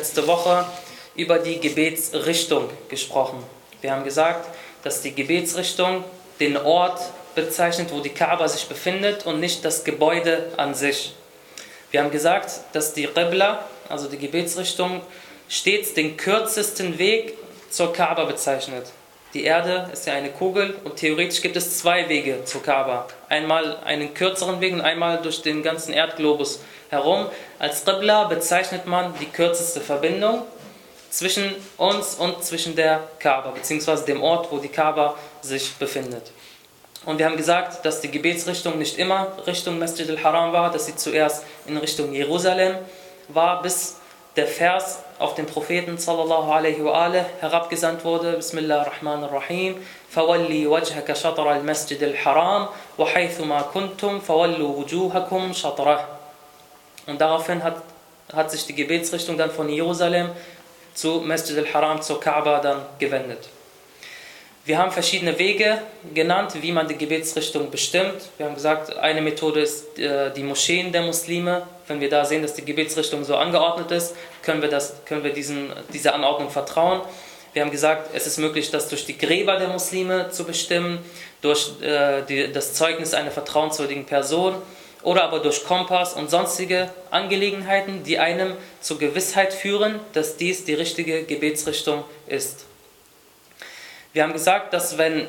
letzte Woche, über die Gebetsrichtung gesprochen. Wir haben gesagt, dass die Gebetsrichtung den Ort bezeichnet, wo die Kaaba sich befindet und nicht das Gebäude an sich. Wir haben gesagt, dass die Qibla, also die Gebetsrichtung, stets den kürzesten Weg zur Kaaba bezeichnet. Die Erde ist ja eine Kugel und theoretisch gibt es zwei Wege zur Kaaba. Einmal einen kürzeren Weg und einmal durch den ganzen Erdglobus herum. Als Qibla bezeichnet man die kürzeste Verbindung zwischen uns und zwischen der Kaaba, beziehungsweise dem Ort, wo die Kaaba sich befindet. Und wir haben gesagt, dass die Gebetsrichtung nicht immer Richtung Masjid al-Haram war, dass sie zuerst in Richtung Jerusalem war, bis der Vers auf den Propheten sallallahu alaihi wa alih herabgesandt wurde. Bismillah ar-Rahman ar-Rahim. فَوَلِّي وَجْهَكَ شَطْرَ الْمَسْجِدِ الْحَرَامِ وَحَيْثُ مَا كُنْتُمْ فَوَلُّوا وُجُوهَكُمْ شَطْرَهُ Und daraufhin hat, hat sich die Gebetsrichtung dann von Jerusalem zu Masjid al-Haram, zur Kaaba dann gewendet. Wir haben verschiedene Wege genannt, wie man die Gebetsrichtung bestimmt. Wir haben gesagt, eine Methode ist äh, die Moscheen der Muslime. wenn wir da sehen, dass die Gebetsrichtung so angeordnet ist, können wir, das, können wir diesen, dieser Anordnung vertrauen. Wir haben gesagt, es ist möglich, das durch die Gräber der Muslime zu bestimmen, durch äh, die, das Zeugnis einer vertrauenswürdigen Person oder aber durch Kompass und sonstige Angelegenheiten, die einem zur Gewissheit führen, dass dies die richtige Gebetsrichtung ist. Wir haben gesagt, dass wenn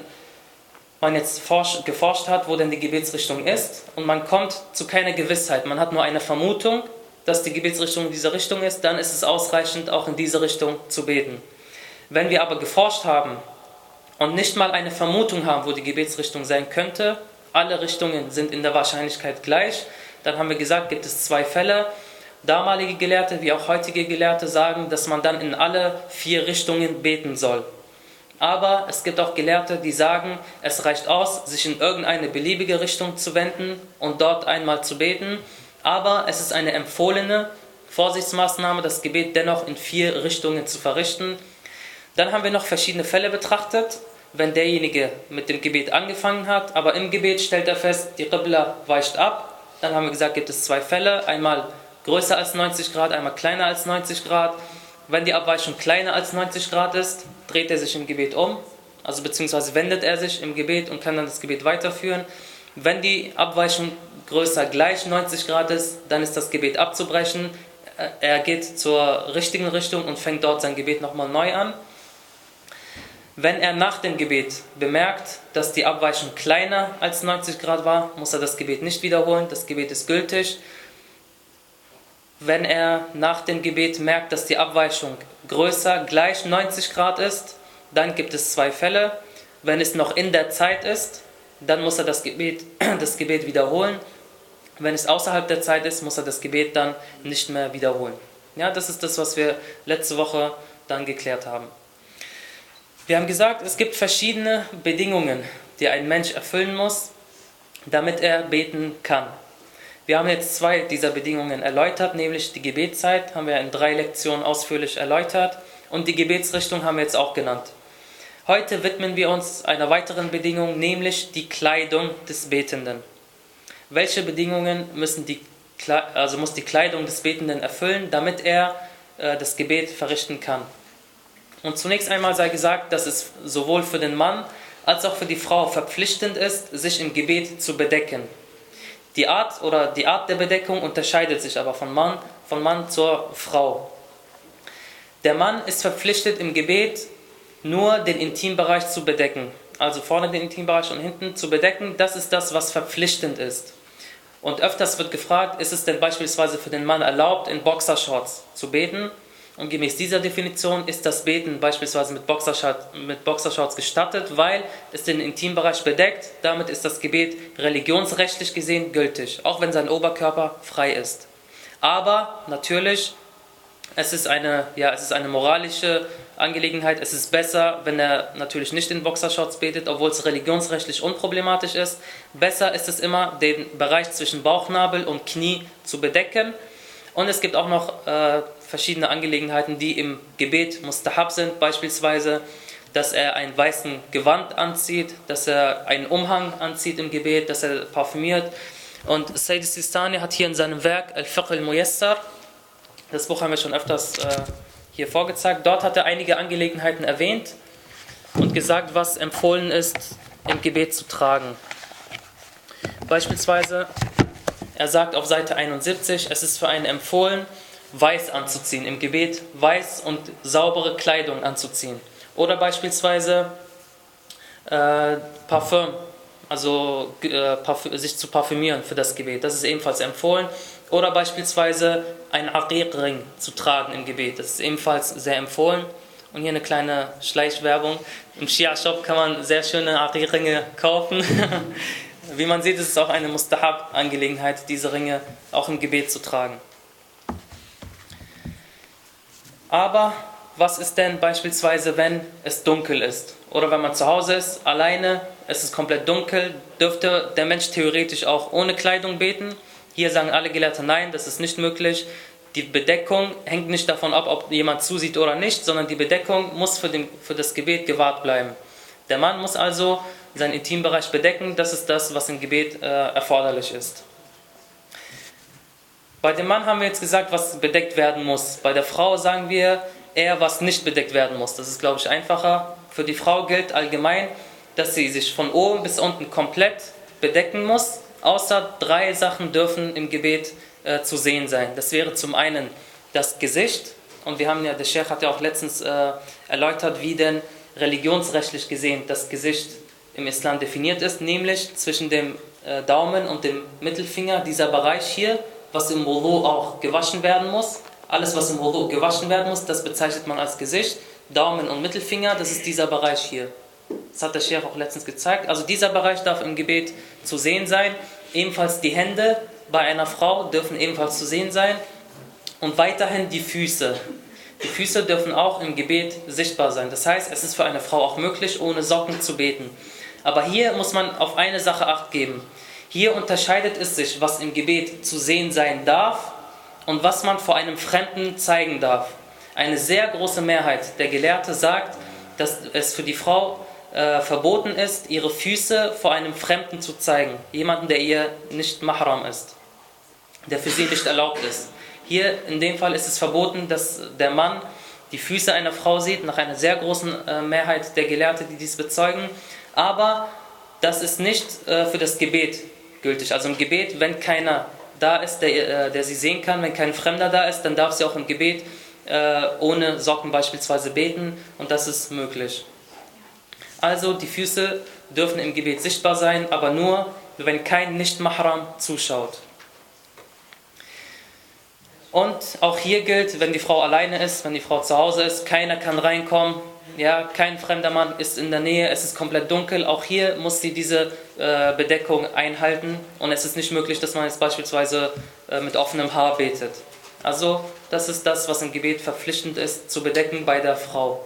man jetzt geforscht hat, wo denn die Gebetsrichtung ist und man kommt zu keiner Gewissheit, man hat nur eine Vermutung, dass die Gebetsrichtung in dieser Richtung ist, dann ist es ausreichend, auch in diese Richtung zu beten. Wenn wir aber geforscht haben und nicht mal eine Vermutung haben, wo die Gebetsrichtung sein könnte, alle Richtungen sind in der Wahrscheinlichkeit gleich, dann haben wir gesagt, gibt es zwei Fälle. Damalige Gelehrte wie auch heutige Gelehrte sagen, dass man dann in alle vier Richtungen beten soll. Aber es gibt auch Gelehrte, die sagen, es reicht aus, sich in irgendeine beliebige Richtung zu wenden und dort einmal zu beten. Aber es ist eine empfohlene Vorsichtsmaßnahme, das Gebet dennoch in vier Richtungen zu verrichten. Dann haben wir noch verschiedene Fälle betrachtet. Wenn derjenige mit dem Gebet angefangen hat, aber im Gebet stellt er fest, die Qibla weicht ab, dann haben wir gesagt, gibt es zwei Fälle. Einmal größer als 90 Grad, einmal kleiner als 90 Grad. Wenn die Abweichung kleiner als 90 Grad ist, dreht er sich im Gebet um, also beziehungsweise wendet er sich im Gebet und kann dann das Gebet weiterführen. Wenn die Abweichung größer gleich 90 Grad ist, dann ist das Gebet abzubrechen. Er geht zur richtigen Richtung und fängt dort sein Gebet nochmal neu an. Wenn er nach dem Gebet bemerkt, dass die Abweichung kleiner als 90 Grad war, muss er das Gebet nicht wiederholen, das Gebet ist gültig wenn er nach dem Gebet merkt, dass die Abweichung größer gleich 90 Grad ist, dann gibt es zwei Fälle. Wenn es noch in der Zeit ist, dann muss er das Gebet, das Gebet wiederholen. Wenn es außerhalb der Zeit ist, muss er das Gebet dann nicht mehr wiederholen. Ja, das ist das, was wir letzte Woche dann geklärt haben. Wir haben gesagt, es gibt verschiedene Bedingungen, die ein Mensch erfüllen muss, damit er beten kann. Wir haben jetzt zwei dieser Bedingungen erläutert, nämlich die Gebetszeit haben wir in drei Lektionen ausführlich erläutert und die Gebetsrichtung haben wir jetzt auch genannt. Heute widmen wir uns einer weiteren Bedingung, nämlich die Kleidung des Betenden. Welche Bedingungen müssen die, also muss die Kleidung des Betenden erfüllen, damit er äh, das Gebet verrichten kann? Und zunächst einmal sei gesagt, dass es sowohl für den Mann als auch für die Frau verpflichtend ist, sich im Gebet zu bedecken. Die Art oder die Art der Bedeckung unterscheidet sich aber von Mann, von Mann zur Frau. Der Mann ist verpflichtet im Gebet nur den Intimbereich zu bedecken. Also vorne den Intimbereich und hinten zu bedecken, das ist das, was verpflichtend ist. Und öfters wird gefragt, ist es denn beispielsweise für den Mann erlaubt, in Boxershorts zu beten? Und gemäß dieser Definition ist das Beten beispielsweise mit Boxershorts, mit Boxershorts gestattet, weil es den Intimbereich bedeckt. Damit ist das Gebet religionsrechtlich gesehen gültig, auch wenn sein Oberkörper frei ist. Aber natürlich, es ist eine, ja, es ist eine moralische Angelegenheit. Es ist besser, wenn er natürlich nicht in Boxershorts betet, obwohl es religionsrechtlich unproblematisch ist. Besser ist es immer, den Bereich zwischen Bauchnabel und Knie zu bedecken. Und es gibt auch noch äh, verschiedene Angelegenheiten, die im Gebet mustahab sind, beispielsweise, dass er einen weißen Gewand anzieht, dass er einen Umhang anzieht im Gebet, dass er parfümiert. Und Sayyid Sistani hat hier in seinem Werk Al-Fiqh al-Muyassar Das Buch haben wir schon öfters äh, hier vorgezeigt. Dort hat er einige Angelegenheiten erwähnt und gesagt, was empfohlen ist, im Gebet zu tragen. Beispielsweise, er sagt auf Seite 71, es ist für einen empfohlen, weiß anzuziehen, im Gebet weiß und saubere Kleidung anzuziehen. Oder beispielsweise äh, Parfüm, also äh, parfü sich zu parfümieren für das Gebet, das ist ebenfalls empfohlen. Oder beispielsweise einen Arir-Ring zu tragen im Gebet, das ist ebenfalls sehr empfohlen. Und hier eine kleine Schleichwerbung. Im Shia-Shop kann man sehr schöne Arir-Ringe kaufen. Wie man sieht, ist es auch eine Mustahab-Angelegenheit, diese Ringe auch im Gebet zu tragen. Aber was ist denn beispielsweise, wenn es dunkel ist? Oder wenn man zu Hause ist, alleine, es ist komplett dunkel, dürfte der Mensch theoretisch auch ohne Kleidung beten? Hier sagen alle Gelehrten, nein, das ist nicht möglich. Die Bedeckung hängt nicht davon ab, ob jemand zusieht oder nicht, sondern die Bedeckung muss für, den, für das Gebet gewahrt bleiben. Der Mann muss also seinen Intimbereich bedecken, das ist das, was im Gebet äh, erforderlich ist. Bei dem Mann haben wir jetzt gesagt, was bedeckt werden muss. Bei der Frau sagen wir eher, was nicht bedeckt werden muss. Das ist, glaube ich, einfacher. Für die Frau gilt allgemein, dass sie sich von oben bis unten komplett bedecken muss. Außer drei Sachen dürfen im Gebet äh, zu sehen sein. Das wäre zum einen das Gesicht. Und wir haben ja, der Sheikh hat ja auch letztens äh, erläutert, wie denn religionsrechtlich gesehen das Gesicht im Islam definiert ist, nämlich zwischen dem äh, Daumen und dem Mittelfinger, dieser Bereich hier was im Wudu auch gewaschen werden muss. Alles, was im Wudu gewaschen werden muss, das bezeichnet man als Gesicht. Daumen und Mittelfinger, das ist dieser Bereich hier. Das hat der Sheikh auch letztens gezeigt. Also dieser Bereich darf im Gebet zu sehen sein. Ebenfalls die Hände bei einer Frau dürfen ebenfalls zu sehen sein. Und weiterhin die Füße. Die Füße dürfen auch im Gebet sichtbar sein. Das heißt, es ist für eine Frau auch möglich, ohne Socken zu beten. Aber hier muss man auf eine Sache acht geben. Hier unterscheidet es sich, was im Gebet zu sehen sein darf und was man vor einem Fremden zeigen darf. Eine sehr große Mehrheit der Gelehrte sagt, dass es für die Frau äh, verboten ist, ihre Füße vor einem Fremden zu zeigen. Jemanden, der ihr nicht Mahram ist, der für sie nicht erlaubt ist. Hier in dem Fall ist es verboten, dass der Mann die Füße einer Frau sieht, nach einer sehr großen äh, Mehrheit der Gelehrte, die dies bezeugen. Aber das ist nicht äh, für das Gebet gültig. Also im Gebet, wenn keiner da ist, der, äh, der sie sehen kann, wenn kein Fremder da ist, dann darf sie auch im Gebet äh, ohne Socken beispielsweise beten und das ist möglich. Also die Füße dürfen im Gebet sichtbar sein, aber nur, wenn kein Nicht-Mahram zuschaut. Und auch hier gilt, wenn die Frau alleine ist, wenn die Frau zu Hause ist, keiner kann reinkommen, ja, kein fremder Mann ist in der Nähe, es ist komplett dunkel. Auch hier muss sie diese äh, Bedeckung einhalten und es ist nicht möglich, dass man jetzt beispielsweise äh, mit offenem Haar betet. Also das ist das, was im Gebet verpflichtend ist, zu bedecken bei der Frau.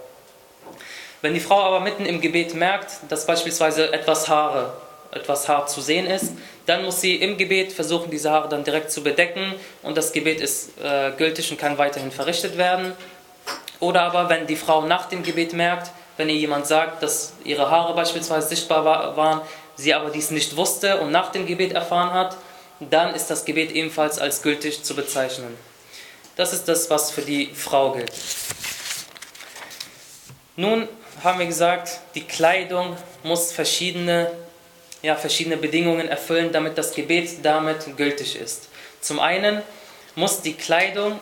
Wenn die Frau aber mitten im Gebet merkt, dass beispielsweise etwas Haare, etwas Haar zu sehen ist, dann muss sie im Gebet versuchen, diese Haare dann direkt zu bedecken und das Gebet ist äh, gültig und kann weiterhin verrichtet werden. Oder aber, wenn die Frau nach dem Gebet merkt, wenn ihr jemand sagt, dass ihre Haare beispielsweise sichtbar waren, sie aber dies nicht wusste und nach dem Gebet erfahren hat, dann ist das Gebet ebenfalls als gültig zu bezeichnen. Das ist das, was für die Frau gilt. Nun haben wir gesagt, die Kleidung muss verschiedene, ja, verschiedene Bedingungen erfüllen, damit das Gebet damit gültig ist. Zum einen muss die Kleidung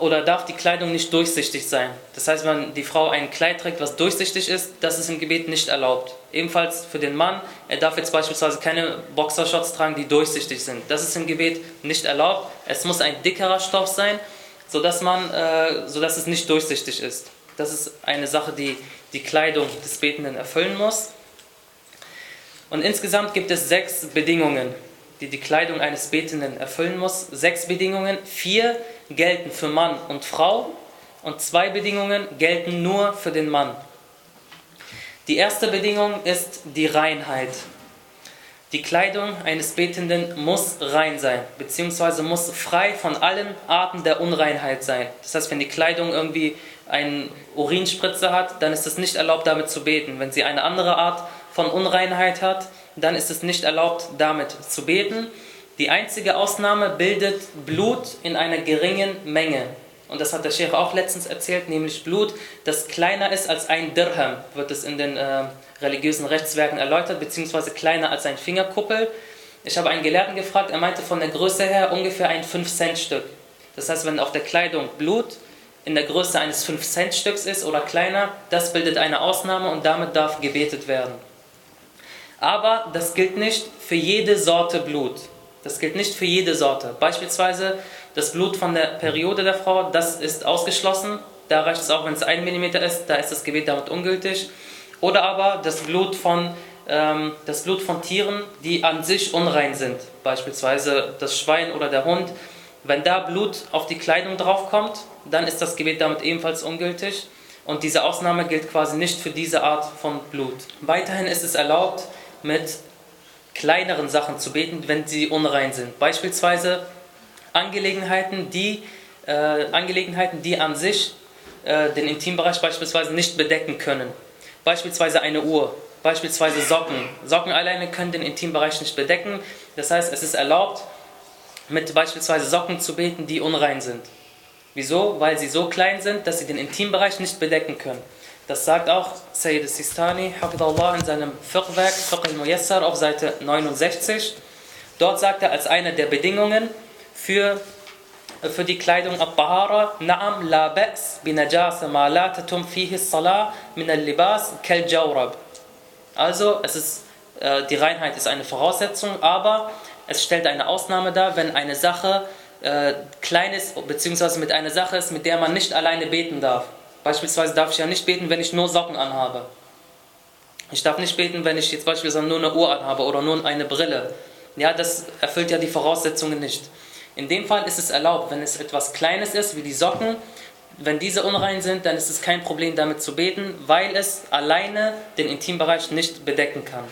oder darf die Kleidung nicht durchsichtig sein. Das heißt, wenn die Frau ein Kleid trägt, was durchsichtig ist, das ist im Gebet nicht erlaubt. Ebenfalls für den Mann, er darf jetzt beispielsweise keine Boxershorts tragen, die durchsichtig sind. Das ist im Gebet nicht erlaubt. Es muss ein dickerer Stoff sein, sodass, man, äh, sodass es nicht durchsichtig ist. Das ist eine Sache, die die Kleidung des Betenden erfüllen muss. Und insgesamt gibt es sechs Bedingungen, die die Kleidung eines Betenden erfüllen muss. Sechs Bedingungen. Vier gelten für Mann und Frau und zwei Bedingungen gelten nur für den Mann. Die erste Bedingung ist die Reinheit. Die Kleidung eines Betenden muss rein sein, beziehungsweise muss frei von allen Arten der Unreinheit sein. Das heißt, wenn die Kleidung irgendwie eine Urinspritze hat, dann ist es nicht erlaubt, damit zu beten. Wenn sie eine andere Art von Unreinheit hat, dann ist es nicht erlaubt, damit zu beten. Die einzige Ausnahme bildet Blut in einer geringen Menge. und das hat der Sheikh auch letztens erzählt, nämlich Blut, das kleiner ist als ein Dirham, wird es in den äh, religiösen Rechtswerken erläutert, beziehungsweise kleiner als ein Fingerkuppel. Ich habe einen Gelehrten gefragt, er meinte von der Größe her ungefähr ein 5-Cent-Stück. Das heißt, wenn auf der Kleidung Blut in der Größe eines 5-Cent-Stücks ist oder kleiner, das bildet eine Ausnahme und damit darf gebetet werden. Aber das gilt nicht für jede Sorte Blut. Das gilt nicht für jede Sorte. Beispielsweise das Blut von der Periode der Frau, das ist ausgeschlossen. Da reicht es auch, wenn es 1 mm ist, da ist das Gebet damit ungültig. Oder aber das Blut von, ähm, das Blut von Tieren, die an sich unrein sind. Beispielsweise das Schwein oder der Hund. Wenn da Blut auf die Kleidung draufkommt, dann ist das Gebet damit ebenfalls ungültig. Und diese Ausnahme gilt quasi nicht für diese Art von Blut. Weiterhin ist es erlaubt, mit kleineren Sachen zu beten, wenn sie unrein sind. Beispielsweise Angelegenheiten, die, äh, Angelegenheiten, die an sich äh, den Intimbereich beispielsweise nicht bedecken können. Beispielsweise eine Uhr, beispielsweise Socken. Socken alleine können den Intimbereich nicht bedecken. Das heißt, es ist erlaubt, mit beispielsweise Socken zu beten, die unrein sind. Wieso? Weil sie so klein sind, dass sie den Intimbereich nicht bedecken können. Das sagt auch Sayyid Sistani, Hafidallah, in seinem Fiqh-Werk, Fiqh al-Muyassar, auf Seite 69. Dort sagt er als eine der Bedingungen für, für die Kleidung Ab-Bahara, Na'am la ba's bi najasa ma la tatum fihi salah min al-libas kal jawrab. Also, es ist, äh, die Reinheit ist eine Voraussetzung, aber es stellt eine Ausnahme dar, wenn eine Sache äh, klein ist, beziehungsweise mit einer Sache ist, mit der man nicht alleine beten darf. Beispielsweise darf ich ja nicht beten, wenn ich nur Socken anhabe. Ich darf nicht beten, wenn ich jetzt beispielsweise nur eine Uhr anhabe oder nur eine Brille. Ja, das erfüllt ja die Voraussetzungen nicht. In dem Fall ist es erlaubt, wenn es etwas Kleines ist, wie die Socken, wenn diese unrein sind, dann ist es kein Problem damit zu beten, weil es alleine den Intimbereich nicht bedecken kann.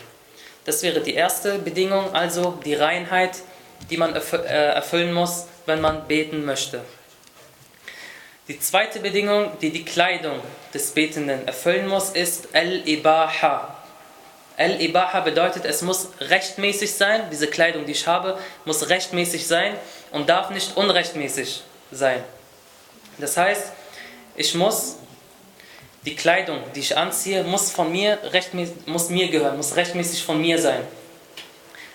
Das wäre die erste Bedingung, also die Reinheit, die man äh, erfüllen muss, wenn man beten möchte. Die zweite Bedingung, die die Kleidung des Betenden erfüllen muss, ist Al-Ibaha. Al-Ibaha bedeutet, es muss rechtmäßig sein, diese Kleidung, die ich habe, muss rechtmäßig sein und darf nicht unrechtmäßig sein. Das heißt, ich muss, die Kleidung, die ich anziehe, muss, von mir, muss mir gehören, muss rechtmäßig von mir sein.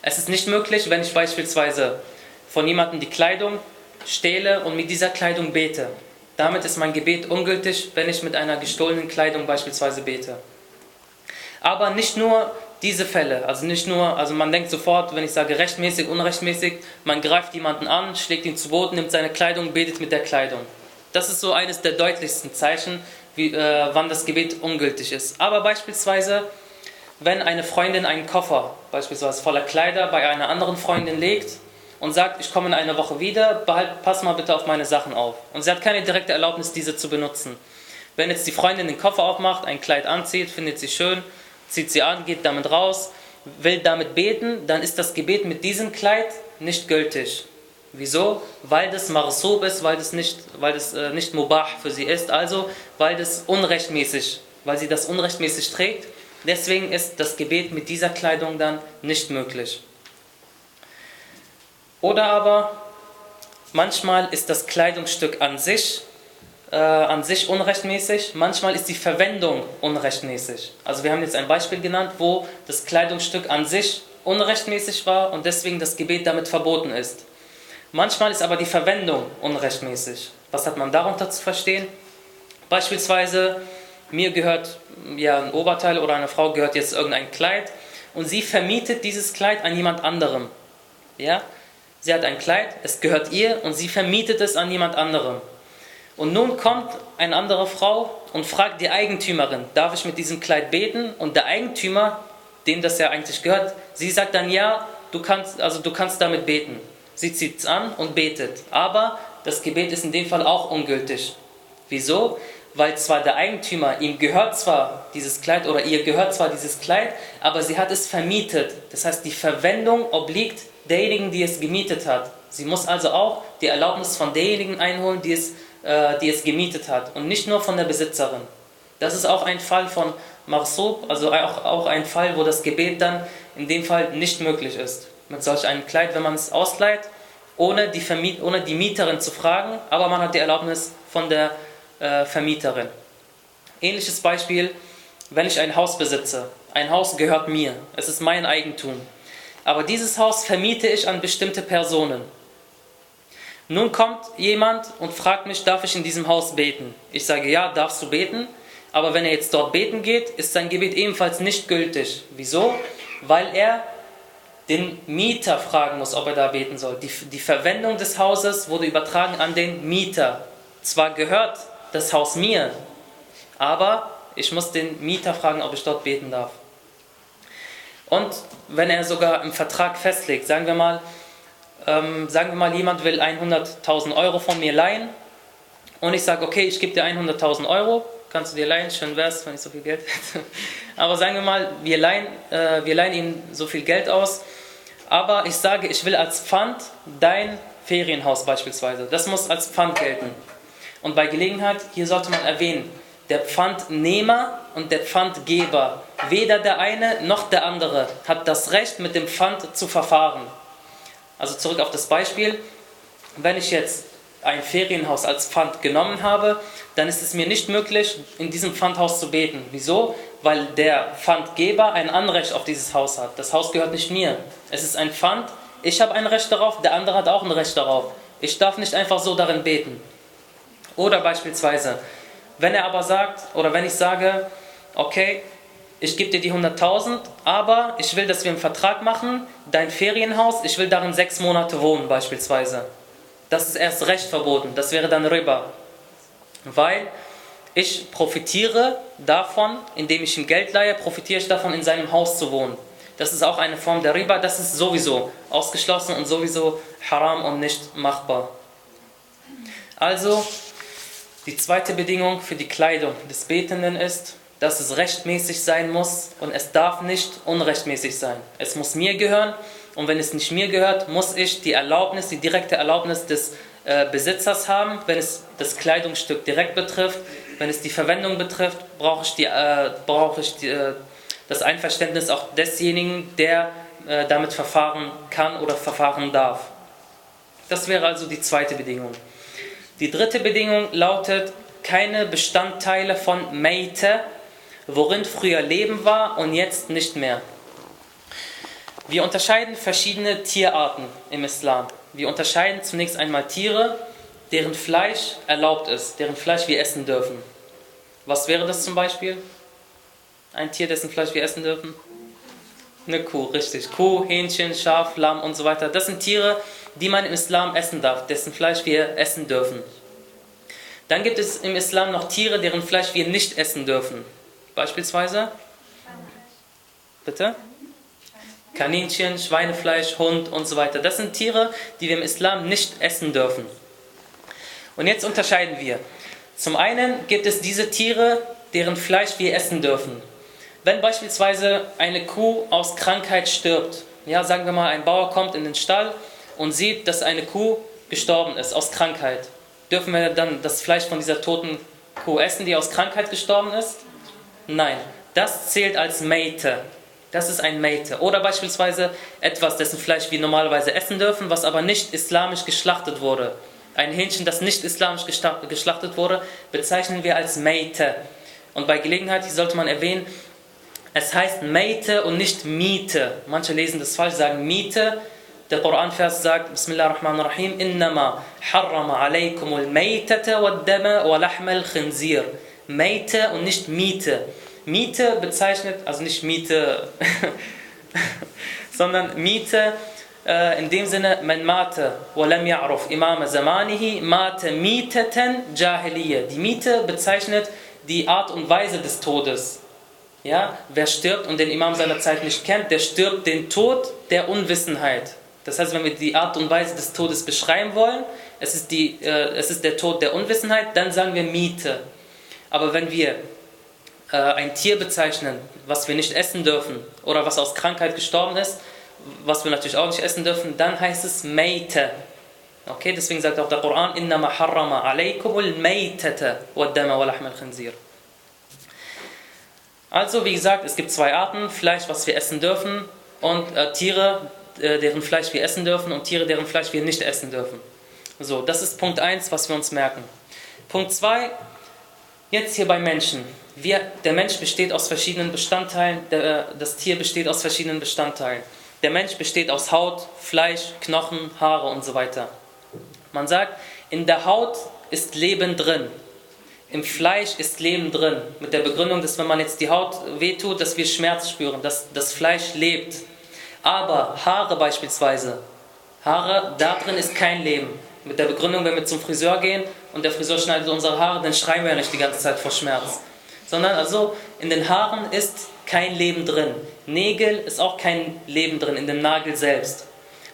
Es ist nicht möglich, wenn ich beispielsweise von jemandem die Kleidung stehle und mit dieser Kleidung bete. Damit ist mein Gebet ungültig, wenn ich mit einer gestohlenen Kleidung beispielsweise bete. Aber nicht nur diese Fälle, also nicht nur, also man denkt sofort, wenn ich sage rechtmäßig, unrechtmäßig, man greift jemanden an, schlägt ihn zu Boden, nimmt seine Kleidung, betet mit der Kleidung. Das ist so eines der deutlichsten Zeichen, wie, äh, wann das Gebet ungültig ist. Aber beispielsweise, wenn eine Freundin einen Koffer, beispielsweise voller Kleider, bei einer anderen Freundin legt und sagt, ich komme in einer Woche wieder, behalt, pass mal bitte auf meine Sachen auf. Und sie hat keine direkte Erlaubnis, diese zu benutzen. Wenn jetzt die Freundin den Koffer aufmacht, ein Kleid anzieht, findet sie schön, zieht sie an, geht damit raus, will damit beten, dann ist das Gebet mit diesem Kleid nicht gültig. Wieso? Weil das marsub ist, weil das nicht, weil das, äh, nicht mubah für sie ist, also weil das unrechtmäßig, weil sie das unrechtmäßig trägt. Deswegen ist das Gebet mit dieser Kleidung dann nicht möglich. Oder aber manchmal ist das Kleidungsstück an sich, äh, an sich unrechtmäßig, manchmal ist die Verwendung unrechtmäßig. Also wir haben jetzt ein Beispiel genannt, wo das Kleidungsstück an sich unrechtmäßig war und deswegen das Gebet damit verboten ist. Manchmal ist aber die Verwendung unrechtmäßig. Was hat man darunter zu verstehen? Beispielsweise, mir gehört ja ein Oberteil oder einer Frau gehört jetzt irgendein Kleid und sie vermietet dieses Kleid an jemand anderem. Ja? Sie hat ein Kleid, es gehört ihr und sie vermietet es an jemand anderem. Und nun kommt eine andere Frau und fragt die Eigentümerin, darf ich mit diesem Kleid beten? Und der Eigentümer, dem das ja eigentlich gehört, sie sagt dann, ja, du kannst, also du kannst damit beten. Sie zieht es an und betet. Aber das Gebet ist in dem Fall auch ungültig. Wieso? Weil zwar der Eigentümer, ihm gehört zwar dieses Kleid oder ihr gehört zwar dieses Kleid, aber sie hat es vermietet. Das heißt, die Verwendung obliegt derjenigen, die es gemietet hat. Sie muss also auch die Erlaubnis von derjenigen einholen, die es, äh, die es gemietet hat und nicht nur von der Besitzerin. Das ist auch ein Fall von Marsub, also auch, auch ein Fall, wo das Gebet dann in dem Fall nicht möglich ist. Mit solch einem Kleid, wenn man es ausleiht, ohne die, Vermiet, ohne die Mieterin zu fragen, aber man hat die Erlaubnis von der äh, Vermieterin. Ähnliches Beispiel, wenn ich ein Haus besitze. Ein Haus gehört mir, es ist mein Eigentum. Aber dieses Haus vermiete ich an bestimmte Personen. Nun kommt jemand und fragt mich, darf ich in diesem Haus beten? Ich sage, ja, darfst du beten. Aber wenn er jetzt dort beten geht, ist sein Gebet ebenfalls nicht gültig. Wieso? Weil er den Mieter fragen muss, ob er da beten soll. Die, die Verwendung des Hauses wurde übertragen an den Mieter. Zwar gehört das Haus mir, aber ich muss den Mieter fragen, ob ich dort beten darf. Und wenn er sogar im Vertrag festlegt, sagen wir mal, ähm, sagen wir mal, jemand will 100.000 Euro von mir leihen und ich sage, okay, ich gebe dir 100.000 Euro, kannst du dir leihen, schön wär's, wenn ich so viel Geld hätte. Aber sagen wir mal, wir leihen, äh, wir leihen ihm so viel Geld aus, aber ich sage, ich will als Pfand dein Ferienhaus beispielsweise. Das muss als Pfand gelten. Und bei Gelegenheit, hier sollte man erwähnen, der Pfandnehmer und der Pfandgeber, weder der eine noch der andere hat das Recht, mit dem Pfand zu verfahren. Also zurück auf das Beispiel, wenn ich jetzt ein Ferienhaus als Pfand genommen habe, dann ist es mir nicht möglich, in diesem Pfandhaus zu beten. Wieso? Weil der Pfandgeber ein Anrecht auf dieses Haus hat. Das Haus gehört nicht mir. Es ist ein Pfand, ich habe ein Recht darauf, der andere hat auch ein Recht darauf. Ich darf nicht einfach so darin beten. Oder beispielsweise, wenn er aber sagt, oder wenn ich sage, okay, ich gebe dir die 100.000, aber ich will, dass wir einen Vertrag machen, dein Ferienhaus, ich will darin sechs Monate wohnen beispielsweise. Das ist erst recht verboten, das wäre dann Riba. Weil ich profitiere davon, indem ich ihm Geld leihe, profitiere ich davon, in seinem Haus zu wohnen. Das ist auch eine Form der Riba, das ist sowieso ausgeschlossen und sowieso haram und nicht machbar. Also, die zweite Bedingung für die Kleidung des Betenden ist, dass es rechtmäßig sein muss und es darf nicht unrechtmäßig sein. Es muss mir gehören und wenn es nicht mir gehört, muss ich die Erlaubnis, die direkte Erlaubnis des äh, Besitzers haben. Wenn es das Kleidungsstück direkt betrifft, wenn es die Verwendung betrifft, brauche ich, die, äh, brauche ich die, äh, das Einverständnis auch desjenigen, der äh, damit verfahren kann oder verfahren darf. Das wäre also die zweite Bedingung. Die dritte Bedingung lautet, keine Bestandteile von Meite, worin früher Leben war und jetzt nicht mehr. Wir unterscheiden verschiedene Tierarten im Islam. Wir unterscheiden zunächst einmal Tiere, deren Fleisch erlaubt ist, deren Fleisch wir essen dürfen. Was wäre das zum Beispiel? Ein Tier, dessen Fleisch wir essen dürfen? Eine Kuh, richtig. Kuh, Hähnchen, Schaf, Lamm und so weiter. Das sind Tiere, die man im Islam essen darf, dessen Fleisch wir essen dürfen. Dann gibt es im Islam noch Tiere, deren Fleisch wir nicht essen dürfen. Beispielsweise? Bitte? Kaninchen, Schweinefleisch, Hund und so weiter. Das sind Tiere, die wir im Islam nicht essen dürfen. Und jetzt unterscheiden wir. Zum einen gibt es diese Tiere, deren Fleisch wir essen dürfen. Wenn beispielsweise eine Kuh aus Krankheit stirbt, ja, sagen wir mal, ein Bauer kommt in den Stall und sieht, dass eine Kuh gestorben ist aus Krankheit. Dürfen wir dann das Fleisch von dieser toten Kuh essen, die aus Krankheit gestorben ist? Nein, das zählt als Meite. Das ist ein Meite. Oder beispielsweise etwas, dessen Fleisch wir normalerweise essen dürfen, was aber nicht islamisch geschlachtet wurde. Ein Hähnchen, das nicht islamisch geschlachtet wurde, bezeichnen wir als Meite. Und bei Gelegenheit sollte man erwähnen, es heißt Meite und nicht Miete. Manche lesen das falsch, sagen Miete. Der Koranvers sagt, Bismillah ar-Rahman ar-Rahim, Innama harrama alaykum al-maytata wad-dama wa lahma al-khinzir. Meite und nicht Miete. Miete bezeichnet, also nicht Miete, sondern Miete äh, in dem Sinne, man mate, walam ya'ruf imam zamanihi, mate mieteten jahiliya. Die Miete bezeichnet die Art und Weise des Todes. Ja, wer stirbt und den Imam seiner Zeit nicht kennt, der stirbt den Tod der Unwissenheit. Das heißt, wenn wir die Art und Weise des Todes beschreiben wollen, es ist, die, äh, es ist der Tod der Unwissenheit, dann sagen wir Miete. Aber wenn wir äh, ein Tier bezeichnen, was wir nicht essen dürfen oder was aus Krankheit gestorben ist, was wir natürlich auch nicht essen dürfen, dann heißt es Meite. Okay, deswegen sagt auch der Koran, إِنَّمَا حَرَّمَ عَلَيْكُمُ الْمَيْتَةَ وَالدَّمَ وَلَحْمَ الْخِنْزِيرِ Also, wie gesagt, es gibt zwei Arten, Fleisch, was wir essen dürfen und äh, Tiere, äh, deren Fleisch wir essen dürfen und Tiere, deren Fleisch wir nicht essen dürfen. So, das ist Punkt 1, was wir uns merken. Punkt 2, jetzt hier bei Menschen. Wir, der Mensch besteht aus verschiedenen Bestandteilen, der, das Tier besteht aus verschiedenen Bestandteilen. Der Mensch besteht aus Haut, Fleisch, Knochen, Haare und so weiter. Man sagt, in der Haut ist Leben drin. Im Fleisch ist Leben drin. Mit der Begründung, dass wenn man jetzt die Haut wehtut, dass wir Schmerz spüren, dass das Fleisch lebt. Aber Haare beispielsweise, Haare, da drin ist kein Leben. Mit der Begründung, wenn wir zum Friseur gehen und der Friseur schneidet unsere Haare, dann schreien wir ja nicht die ganze Zeit vor Schmerz. Sondern also in den Haaren ist kein Leben drin. Nägel ist auch kein Leben drin, in dem Nagel selbst.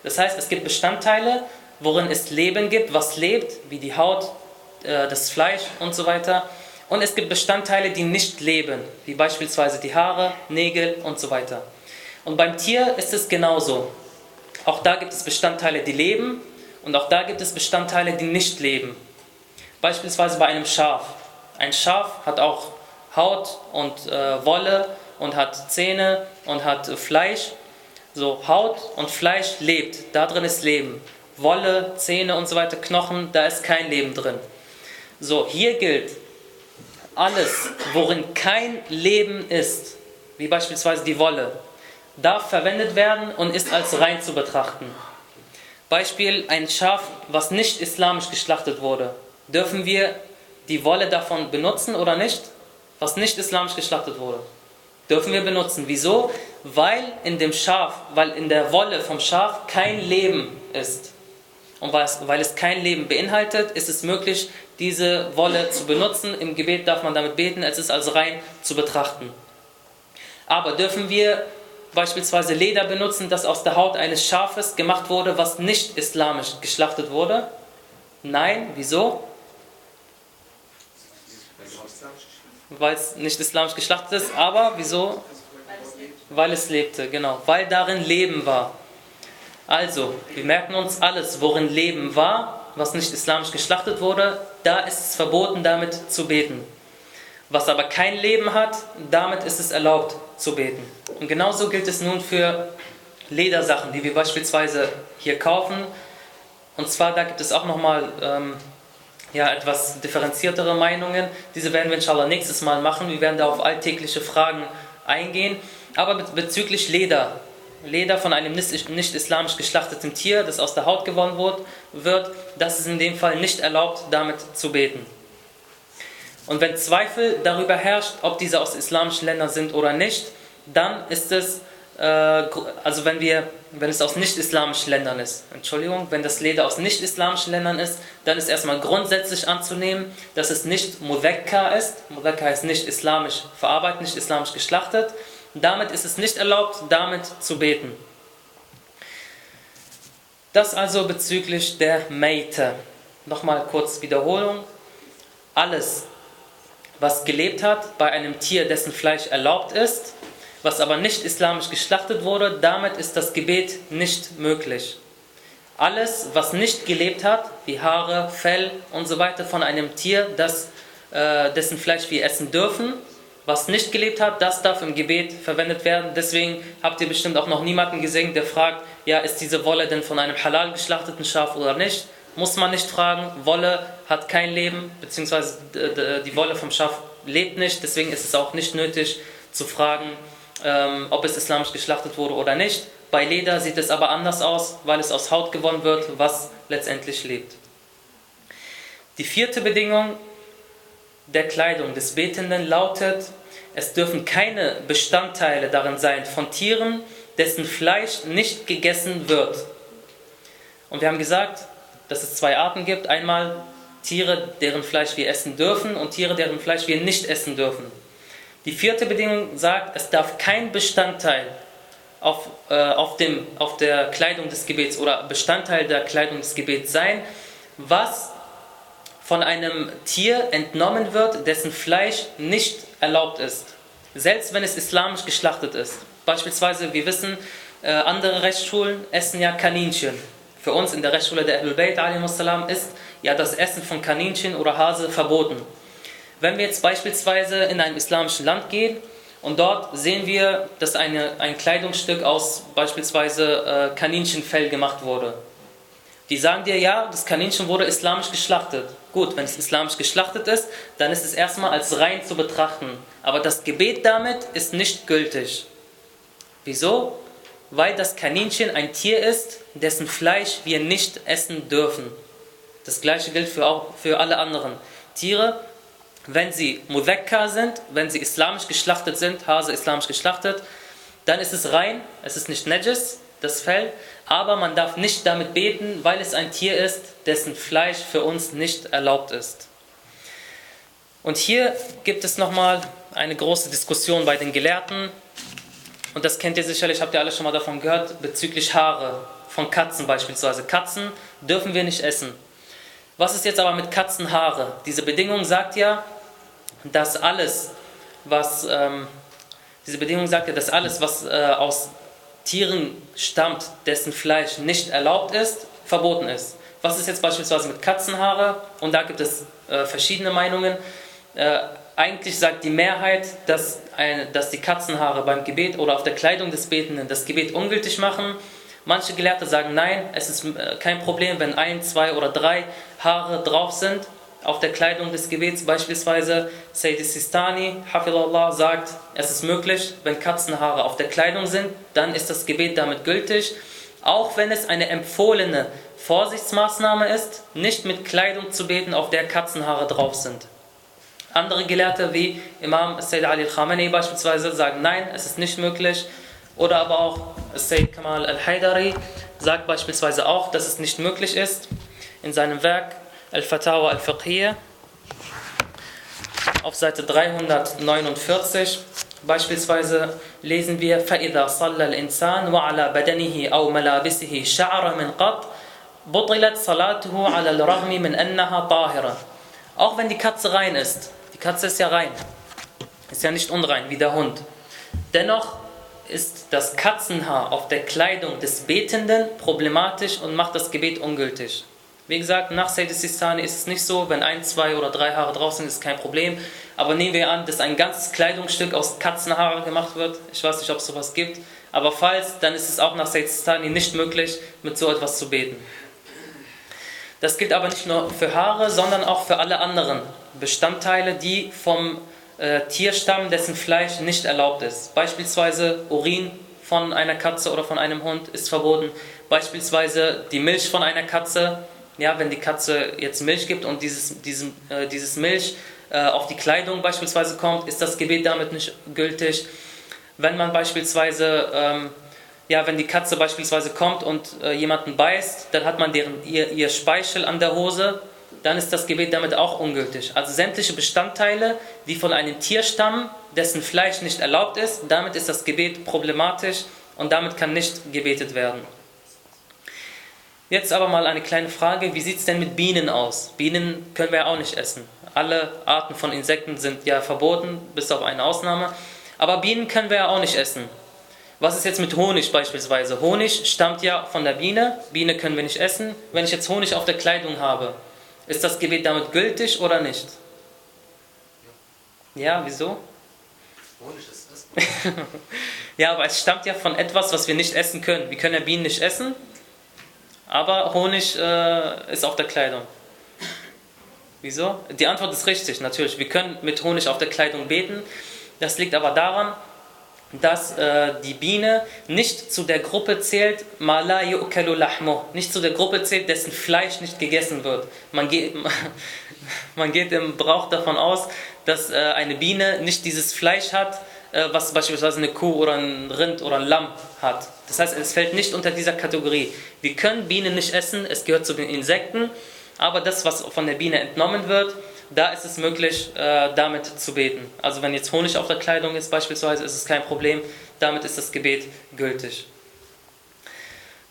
Das heißt, es gibt Bestandteile, worin es Leben gibt, was lebt, wie die Haut, äh, das Fleisch und so weiter. Und es gibt Bestandteile, die nicht leben, wie beispielsweise die Haare, Nägel und so weiter. Und beim Tier ist es genauso. Auch da gibt es Bestandteile, die leben und auch da gibt es Bestandteile, die nicht leben. Beispielsweise bei einem Schaf. Ein Schaf hat auch Haut und äh, Wolle und hat Zähne und hat Fleisch. So, Haut und Fleisch lebt, da drin ist Leben. Wolle, Zähne und so weiter, Knochen, da ist kein Leben drin. So, hier gilt, alles, worin kein Leben ist, wie beispielsweise die Wolle, darf verwendet werden und ist als rein zu betrachten. Beispiel, ein Schaf, was nicht islamisch geschlachtet wurde. Dürfen wir die Wolle davon benutzen oder nicht? Was nicht islamisch geschlachtet wurde. Dürfen wir benutzen. Wieso? Weil in dem Schaf, weil in der Wolle vom Schaf kein Leben ist. Und weil es, kein Leben beinhaltet, ist es möglich, diese Wolle zu benutzen. Im Gebet darf man damit beten, es ist als rein zu betrachten. Aber dürfen wir beispielsweise Leder benutzen, das aus der Haut eines Schafes gemacht wurde, was nicht islamisch geschlachtet wurde? Nein, wieso? weil es nicht islamisch geschlachtet ist, aber wieso? Weil es lebte, genau. Weil darin Leben war. Also, wir merken uns alles, worin Leben war, was nicht islamisch geschlachtet wurde, da ist es verboten, damit zu beten. Was aber kein Leben hat, damit ist es erlaubt zu beten. Und genauso gilt es nun für Ledersachen, die wir beispielsweise hier kaufen. Und zwar, da gibt es auch nochmal ähm, ja, etwas differenziertere Meinungen. Diese werden wir inshallah nächstes Mal machen. Wir werden da auf alltägliche Fragen eingehen. Aber bezüglich Leder, Leder von einem nicht islamisch geschlachteten Tier, das aus der Haut gewonnen wird, das ist in dem Fall nicht erlaubt, damit zu beten. Und wenn Zweifel darüber herrscht, ob diese aus islamischen Ländern sind oder nicht, dann ist es äh, also wenn, wir, wenn es aus nicht-islamischen Ländern ist, Entschuldigung, wenn das Leder aus nicht-islamischen Ländern ist, dann ist erstmal grundsätzlich anzunehmen, dass es nicht Mudhekka ist. Mudhekka heißt nicht islamisch verarbeitet, nicht islamisch geschlachtet. Damit ist es nicht erlaubt, damit zu beten. Das also bezüglich der Meite. Nochmal kurz Wiederholung. Alles, was gelebt hat bei einem Tier, dessen Fleisch erlaubt ist, was aber nicht islamisch geschlachtet wurde, damit ist das Gebet nicht möglich. Alles, was nicht gelebt hat, wie Haare, Fell und so weiter von einem Tier, das, äh, dessen Fleisch wir essen dürfen, was nicht gelebt hat, das darf im Gebet verwendet werden. Deswegen habt ihr bestimmt auch noch niemanden gesehen, der fragt, ja, ist diese Wolle denn von einem halal geschlachteten Schaf oder nicht? Muss man nicht fragen. Wolle hat kein Leben, beziehungsweise die Wolle vom Schaf lebt nicht. Deswegen ist es auch nicht nötig zu fragen, ähm, ob es islamisch geschlachtet wurde oder nicht. Bei Leder sieht es aber anders aus, weil es aus Haut gewonnen wird, was letztendlich lebt. Die vierte Bedingung der Kleidung des Betenden lautet, es dürfen keine Bestandteile darin sein von Tieren, dessen Fleisch nicht gegessen wird. Und wir haben gesagt, dass es zwei Arten gibt. Einmal Tiere, deren Fleisch wir essen dürfen und Tiere, deren Fleisch wir nicht essen dürfen. Die vierte Bedingung sagt, es darf kein Bestandteil auf, äh, auf, dem, auf der Kleidung des Gebets oder Bestandteil der Kleidung des Gebets sein, was von einem Tier entnommen wird, dessen Fleisch nicht erlaubt ist. Selbst wenn es islamisch geschlachtet ist. Beispielsweise, wir wissen, äh, andere Rechtsschulen essen ja Kaninchen. Für uns in der Rechtsschule der Ahlul Bayt ist ja das Essen von Kaninchen oder Hase verboten. Wenn wir jetzt beispielsweise in ein islamischen Land gehen und dort sehen wir, dass eine, ein Kleidungsstück aus beispielsweise äh, Kaninchenfell gemacht wurde. Die sagen dir, ja, das Kaninchen wurde islamisch geschlachtet. Gut, wenn es islamisch geschlachtet ist, dann ist es erstmal als rein zu betrachten. Aber das Gebet damit ist nicht gültig. Wieso? Weil das Kaninchen ein Tier ist, dessen Fleisch wir nicht essen dürfen. Das gleiche gilt für, auch für alle anderen Tiere. Wenn sie Mudhakka sind, wenn sie islamisch geschlachtet sind, Hase islamisch geschlachtet, dann ist es rein, es ist nicht Najis, das Fell, aber man darf nicht damit beten, weil es ein Tier ist, dessen Fleisch für uns nicht erlaubt ist. Und hier gibt es nochmal eine große Diskussion bei den Gelehrten, und das kennt ihr sicherlich, habt ihr alle schon mal davon gehört, bezüglich Haare von Katzen beispielsweise. Katzen dürfen wir nicht essen. Was ist jetzt aber mit Katzenhaare? Diese Bedingung sagt ja, dass alles, was ähm, diese Bedingung sagt ja, dass alles, was äh, aus Tieren stammt, dessen Fleisch nicht erlaubt ist, verboten ist. Was ist jetzt beispielsweise mit Katzenhaare? Und da gibt es äh, verschiedene Meinungen. Äh, eigentlich sagt die Mehrheit, dass, eine, dass die Katzenhaare beim Gebet oder auf der Kleidung des Betenden das Gebet ungültig machen. Manche Gelehrte sagen, nein, es ist äh, kein Problem, wenn ein, zwei oder drei Haare drauf sind auf der Kleidung des Gebets. Beispielsweise Sayyid Sistani, Hafidullah, sagt, es ist möglich, wenn Katzenhaare auf der Kleidung sind, dann ist das Gebet damit gültig. Auch wenn es eine empfohlene Vorsichtsmaßnahme ist, nicht mit Kleidung zu beten, auf der Katzenhaare drauf sind. Andere Gelehrte wie Imam Sayyid Ali al-Khamenei beispielsweise sagen, nein, es ist nicht möglich. Oder aber auch Sayyid Kamal al-Haidari sagt beispielsweise auch, dass es nicht möglich ist. In seinem Werk Al-Fatawa al-Fiqhiyya auf Seite 349 beispielsweise lesen wir فَإِذَا صَلَّ الْإِنسَانُ وَعَلَى بَدَنِهِ أَوْ مَلَابِسِهِ شَعَرَ مِنْ قَطْ بُطِلَتْ صَلَاتُهُ عَلَى الرَّغْمِ مِنْ أَنَّهَا طَاهِرَةٌ Auch wenn die Katze rein ist, die Katze ist ja rein, ist ja nicht unrein wie der Hund. Dennoch ist das Katzenhaar auf der Kleidung des Betenden problematisch und macht das Gebet ungültig. Wie gesagt, nach Sayyid Sistani ist es nicht so, wenn ein, zwei oder drei Haare drauf sind, ist kein Problem. Aber nehmen wir an, dass ein ganzes Kleidungsstück aus Katzenhaaren gemacht wird. Ich weiß nicht, ob es sowas gibt. Aber falls, dann ist es auch nach Sayyid Sistani nicht möglich, mit so etwas zu beten. Das gilt aber nicht nur für Haare, sondern auch für alle anderen Bestandteile, die vom äh, Tier stammen, dessen Fleisch nicht erlaubt ist. Beispielsweise Urin von einer Katze oder von einem Hund ist verboten. Beispielsweise die Milch von einer Katze ja, wenn die Katze jetzt Milch gibt und dieses, diesem, äh, dieses Milch äh, auf die Kleidung beispielsweise kommt, ist das Gebet damit nicht gültig. Wenn man beispielsweise, ähm, ja, wenn die Katze beispielsweise kommt und äh, jemanden beißt, dann hat man deren, ihr, ihr Speichel an der Hose, dann ist das Gebet damit auch ungültig. Also sämtliche Bestandteile, die von einem Tier stammen, dessen Fleisch nicht erlaubt ist, damit ist das Gebet problematisch und damit kann nicht gebetet werden. Jetzt aber mal eine kleine Frage, wie sieht es denn mit Bienen aus? Bienen können wir ja auch nicht essen. Alle Arten von Insekten sind ja verboten, bis auf eine Ausnahme. Aber Bienen können wir ja auch nicht essen. Was ist jetzt mit Honig beispielsweise? Honig stammt ja von der Biene, Biene können wir nicht essen. Wenn ich jetzt Honig auf der Kleidung habe, ist das Gebet damit gültig oder nicht? Ja, wieso? Honig ja, aber es stammt ja von etwas, was wir nicht essen können. Wir können ja Bienen nicht essen, aber Honig äh, ist auf der Kleidung. Wieso? Die Antwort ist richtig, natürlich. Wir können mit Honig auf der Kleidung beten. Das liegt aber daran, dass äh, die Biene nicht zu der Gruppe zählt, mala yu'kalu lahmu, nicht zu der Gruppe zählt, dessen Fleisch nicht gegessen wird. Man geht, man geht im Brauch davon aus, dass äh, eine Biene nicht dieses Fleisch hat, äh, was beispielsweise eine Kuh oder ein Rind oder ein Lamm hat. Das heißt, es fällt nicht unter dieser Kategorie. Wir können Bienen nicht essen, es gehört zu den Insekten, aber das, was von der Biene entnommen wird, da ist es möglich, äh, damit zu beten. Also wenn jetzt Honig auf der Kleidung ist beispielsweise, ist es kein Problem, damit ist das Gebet gültig.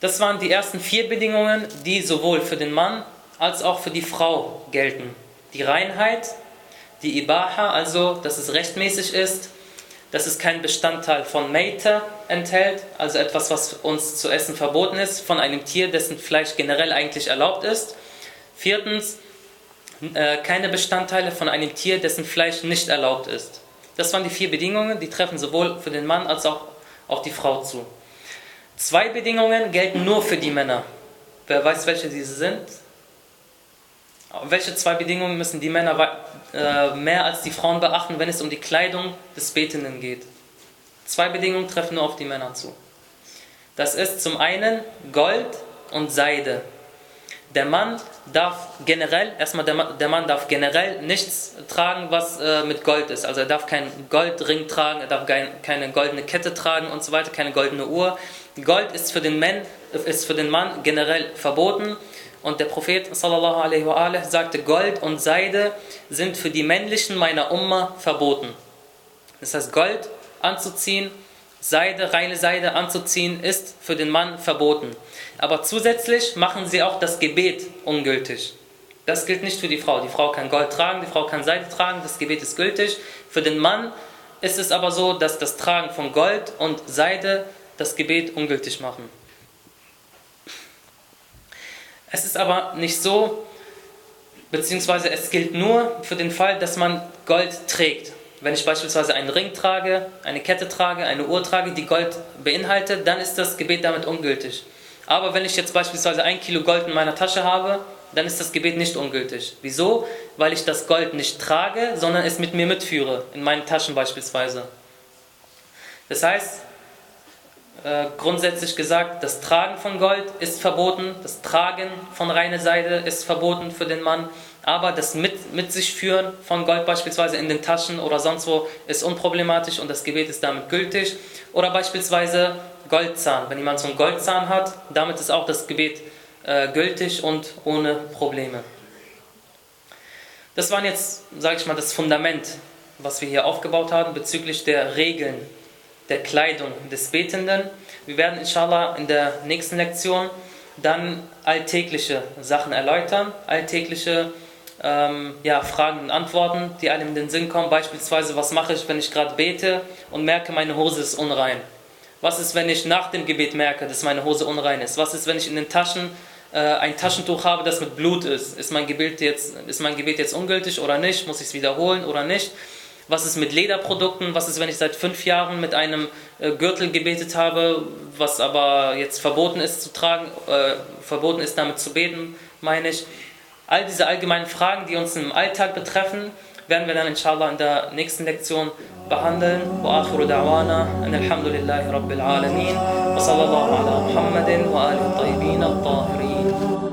Das waren die ersten vier Bedingungen, die sowohl für den Mann als auch für die Frau gelten. Die Reinheit, die Ibaha, also dass es rechtmäßig ist, dass es keinen Bestandteil von Meita enthält, also etwas, was uns zu essen verboten ist, von einem Tier, dessen Fleisch generell eigentlich erlaubt ist. Viertens, äh, keine Bestandteile von einem Tier, dessen Fleisch nicht erlaubt ist. Das waren die vier Bedingungen, die treffen sowohl für den Mann als auch, auch die Frau zu. Zwei Bedingungen gelten nur für die Männer. Wer weiß, welche diese sind? Welche zwei Bedingungen müssen die Männer äh, mehr als die Frauen beachten, wenn es um die Kleidung des Betenden geht? Zwei Bedingungen treffen nur auf die Männer zu. Das ist zum einen Gold und Seide. Der Mann darf generell, erstmal der der Mann darf generell nichts tragen, was äh, mit Gold ist. Also er darf keinen Goldring tragen, er darf kein, keine goldene Kette tragen und so weiter, keine goldene Uhr. Gold ist für den Mann, ist für den Mann generell verboten. Und der Prophet sallallahu alaihi wa sagte, Gold und Seide sind für die männlichen meiner Umma verboten. Das heißt, Gold anzuziehen, Seide, reine Seide anzuziehen, ist für den Mann verboten. Aber zusätzlich machen sie auch das Gebet ungültig. Das gilt nicht für die Frau. Die Frau kann Gold tragen, die Frau kann Seide tragen, das Gebet ist gültig. Für den Mann ist es aber so, dass das Tragen von Gold und Seide das Gebet ungültig machen. Es ist aber nicht so, beziehungsweise es gilt nur für den Fall, dass man Gold trägt. Wenn ich beispielsweise einen Ring trage, eine Kette trage, eine Uhr trage, die Gold beinhaltet, dann ist das Gebet damit ungültig. Aber wenn ich jetzt beispielsweise ein Kilo Gold in meiner Tasche habe, dann ist das Gebet nicht ungültig. Wieso? Weil ich das Gold nicht trage, sondern es mit mir mitführe, in meinen Taschen beispielsweise. Das heißt, äh, grundsätzlich gesagt, das Tragen von Gold ist verboten, das Tragen von reiner Seide ist verboten für den Mann, aber das mit, mit sich führen von Gold beispielsweise in den Taschen oder sonst wo ist unproblematisch und das Gebet ist damit gültig. Oder beispielsweise Goldzahn, wenn jemand so einen Goldzahn hat, damit ist auch das Gebet äh, gültig und ohne Probleme. Das waren jetzt, sage ich mal, das Fundament, was wir hier aufgebaut haben bezüglich der Regeln der Kleidung des Betenden. Wir werden inshallah in der nächsten Lektion dann alltägliche Sachen erläutern, alltägliche ähm, ja, Fragen und Antworten, die einem in den Sinn kommen. Beispielsweise, was mache ich, wenn ich gerade bete und merke, meine Hose ist unrein? Was ist, wenn ich nach dem Gebet merke, dass meine Hose unrein ist? Was ist, wenn ich in den Taschen äh, ein Taschentuch habe, das mit Blut ist? Ist mein, Gebet jetzt, ist mein Gebet jetzt ungültig oder nicht? Muss ich es wiederholen oder nicht? Was ist mit Lederprodukten? Was ist, wenn ich seit fünf Jahren mit einem äh, Gürtel gebetet habe, was aber jetzt verboten ist zu tragen, äh, verboten ist damit zu beten, meine ich. All diese allgemeinen Fragen, die uns im Alltag betreffen, werden wir dann inshallah in der nächsten Lektion behandeln. وآخر دعوانا أن الحمد لله رب العالمين وصلى الله على محمد وآله الطيبين الطاهرين